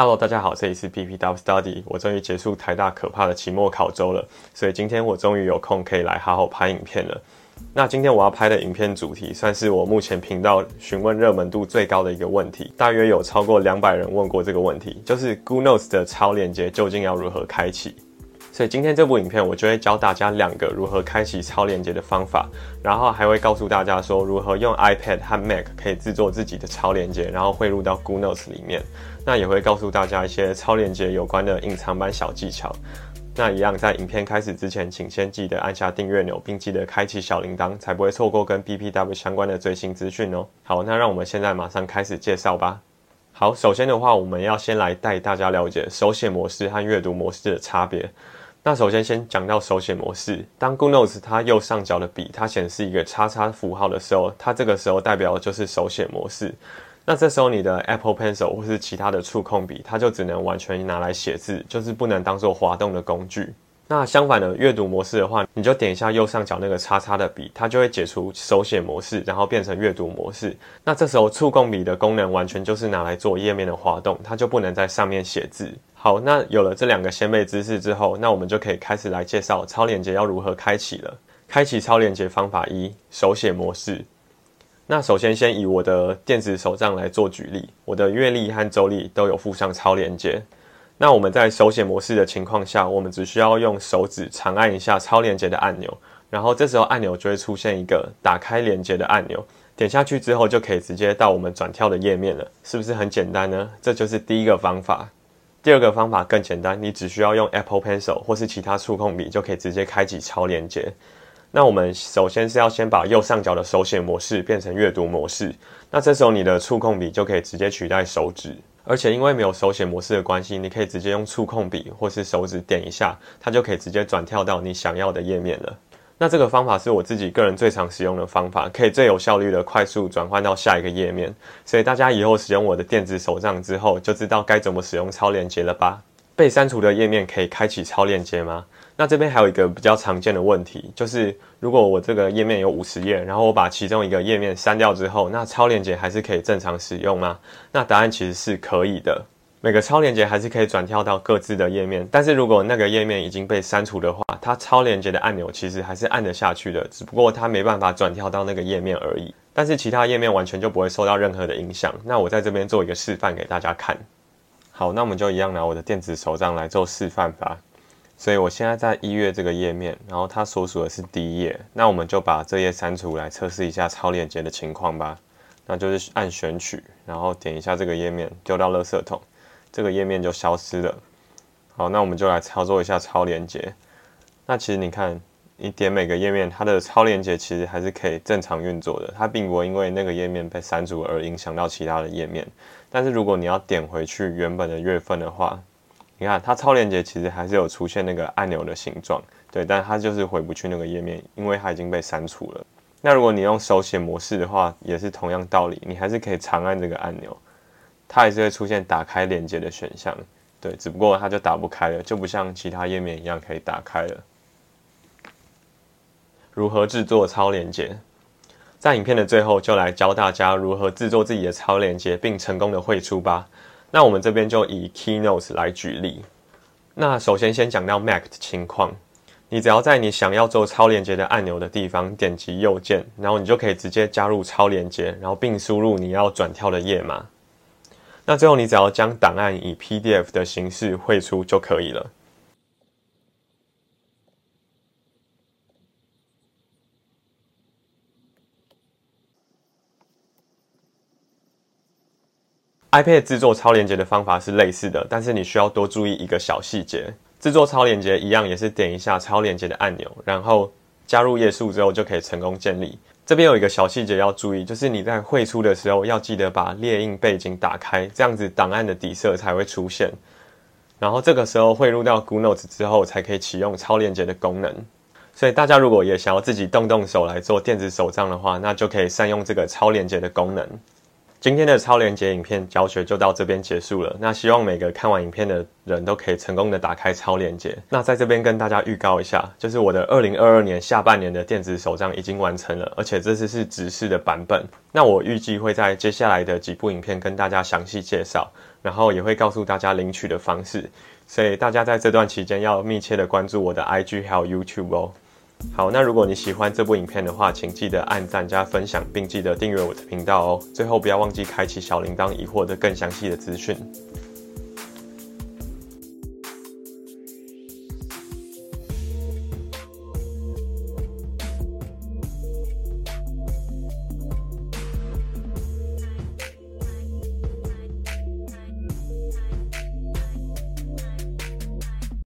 Hello，大家好，这里是 PPW Study。我终于结束台大可怕的期末考周了，所以今天我终于有空可以来好好拍影片了。那今天我要拍的影片主题，算是我目前频道询问热门度最高的一个问题，大约有超过两百人问过这个问题，就是 Goodnotes 的超链接究竟要如何开启？所以今天这部影片，我就会教大家两个如何开启超链接的方法，然后还会告诉大家说如何用 iPad 和 Mac 可以制作自己的超链接，然后汇入到 Google Notes 里面。那也会告诉大家一些超链接有关的隐藏版小技巧。那一样，在影片开始之前，请先记得按下订阅钮，并记得开启小铃铛，才不会错过跟 BPW 相关的最新资讯哦。好，那让我们现在马上开始介绍吧。好，首先的话，我们要先来带大家了解手写模式和阅读模式的差别。那首先先讲到手写模式，当 GoodNotes 它右上角的笔它显示一个叉叉符号的时候，它这个时候代表的就是手写模式。那这时候你的 Apple Pencil 或是其他的触控笔，它就只能完全拿来写字，就是不能当做滑动的工具。那相反的阅读模式的话，你就点一下右上角那个叉叉的笔，它就会解除手写模式，然后变成阅读模式。那这时候触控笔的功能完全就是拿来做页面的滑动，它就不能在上面写字。好，那有了这两个先辈知识之后，那我们就可以开始来介绍超连接要如何开启了。开启超连接方法一：手写模式。那首先先以我的电子手账来做举例，我的月历和周历都有附上超连接。那我们在手写模式的情况下，我们只需要用手指长按一下超连接的按钮，然后这时候按钮就会出现一个打开连接的按钮，点下去之后就可以直接到我们转跳的页面了，是不是很简单呢？这就是第一个方法。第二个方法更简单，你只需要用 Apple Pencil 或是其他触控笔，就可以直接开启超连接。那我们首先是要先把右上角的手写模式变成阅读模式。那这时候你的触控笔就可以直接取代手指，而且因为没有手写模式的关系，你可以直接用触控笔或是手指点一下，它就可以直接转跳到你想要的页面了。那这个方法是我自己个人最常使用的方法，可以最有效率的快速转换到下一个页面。所以大家以后使用我的电子手账之后，就知道该怎么使用超链接了吧？被删除的页面可以开启超链接吗？那这边还有一个比较常见的问题，就是如果我这个页面有五十页，然后我把其中一个页面删掉之后，那超链接还是可以正常使用吗？那答案其实是可以的。每个超链接还是可以转跳到各自的页面，但是如果那个页面已经被删除的话，它超链接的按钮其实还是按得下去的，只不过它没办法转跳到那个页面而已。但是其他页面完全就不会受到任何的影响。那我在这边做一个示范给大家看。好，那我们就一样拿我的电子手账来做示范吧。所以我现在在一月这个页面，然后它所属的是第一页，那我们就把这页删除来测试一下超链接的情况吧。那就是按选取，然后点一下这个页面，丢到垃圾桶。这个页面就消失了。好，那我们就来操作一下超连接。那其实你看，你点每个页面，它的超连接其实还是可以正常运作的，它并不会因为那个页面被删除而影响到其他的页面。但是如果你要点回去原本的月份的话，你看它超连接其实还是有出现那个按钮的形状，对，但它就是回不去那个页面，因为它已经被删除了。那如果你用手写模式的话，也是同样道理，你还是可以长按这个按钮。它还是会出现打开连接的选项，对，只不过它就打不开了，就不像其他页面一样可以打开了。如何制作超连接？在影片的最后就来教大家如何制作自己的超连接，并成功的汇出吧。那我们这边就以 Keynote 来举例。那首先先讲到 Mac 的情况，你只要在你想要做超连接的按钮的地方点击右键，然后你就可以直接加入超连接，然后并输入你要转跳的页码。那最后，你只要将档案以 PDF 的形式汇出就可以了。iPad 制作超连接的方法是类似的，但是你需要多注意一个小细节：制作超连接一样也是点一下超连接的按钮，然后加入页数之后就可以成功建立。这边有一个小细节要注意，就是你在绘出的时候要记得把列印背景打开，这样子档案的底色才会出现。然后这个时候汇入到 Goodnotes 之后，才可以启用超链接的功能。所以大家如果也想要自己动动手来做电子手账的话，那就可以善用这个超链接的功能。今天的超连接影片教学就到这边结束了。那希望每个看完影片的人都可以成功的打开超连接。那在这边跟大家预告一下，就是我的二零二二年下半年的电子手账已经完成了，而且这次是直视的版本。那我预计会在接下来的几部影片跟大家详细介绍。然后也会告诉大家领取的方式，所以大家在这段期间要密切的关注我的 IG 还有 YouTube 哦。好，那如果你喜欢这部影片的话，请记得按赞加分享，并记得订阅我的频道哦。最后不要忘记开启小铃铛，以获得更详细的资讯。